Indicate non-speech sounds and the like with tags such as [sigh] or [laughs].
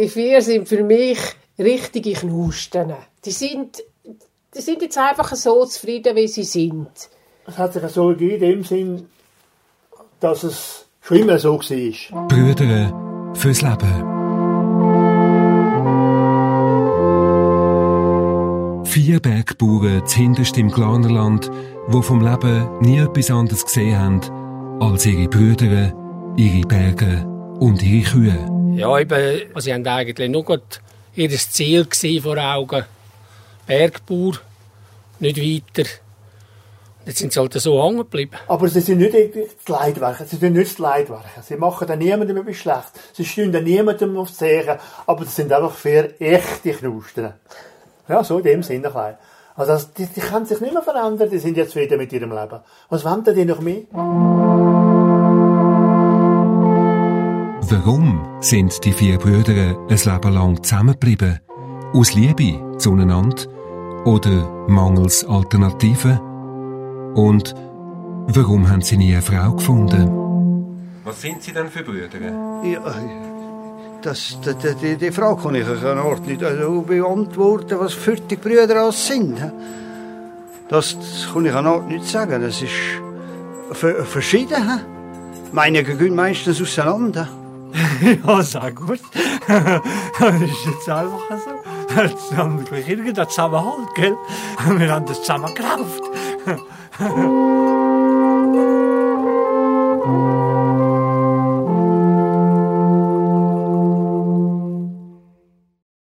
Die vier sind für mich richtige Knusten. Die sind, die sind jetzt einfach so zufrieden, wie sie sind. Es hat sich so in dem Sinn, dass es schon immer so war. Brüder fürs Leben. Vier Bergbauern zuhinterst im Glanerland, die vom Leben nie etwas anderes gesehen haben als ihre Brüder, ihre Berge und ihre Kühe. Ja, eben, also sie haben eigentlich nur gut ihr Ziel vor Augen. Bergbauer, nicht weiter. Jetzt sind sie halt so hängen geblieben. Aber sie sind nicht das Leidwerk. Sie sind nicht das Leidwerk. Sie machen dann niemandem etwas schlecht. Sie stehen dann niemandem auf die Seele. Aber das sind einfach vier echte Knusten. Ja, so in dem Sinne. Also, die, die können sich nicht mehr verändern. Die sind jetzt wieder mit ihrem Leben. Was wollen die noch mehr? Warum sind die vier Brüder ein Leben lang zusammengeblieben? Aus Liebe zueinander? Oder mangels Alternativen? Und warum haben sie nie eine Frau gefunden? Was sind sie denn für Brüder? Ja, das, die, die, die Frage kann ich an Ort nicht also beantworten, was für die Brüder alles sind. Das, das kann ich an Ort nicht sagen. Das ist verschieden. Meine gehen meistens auseinander. [laughs] ja, sehr gut. [laughs] das ist jetzt einfach so. Jetzt haben wir gleich irgendein Zusammenhalt, gell? [laughs] Wir haben das zusammen gekauft.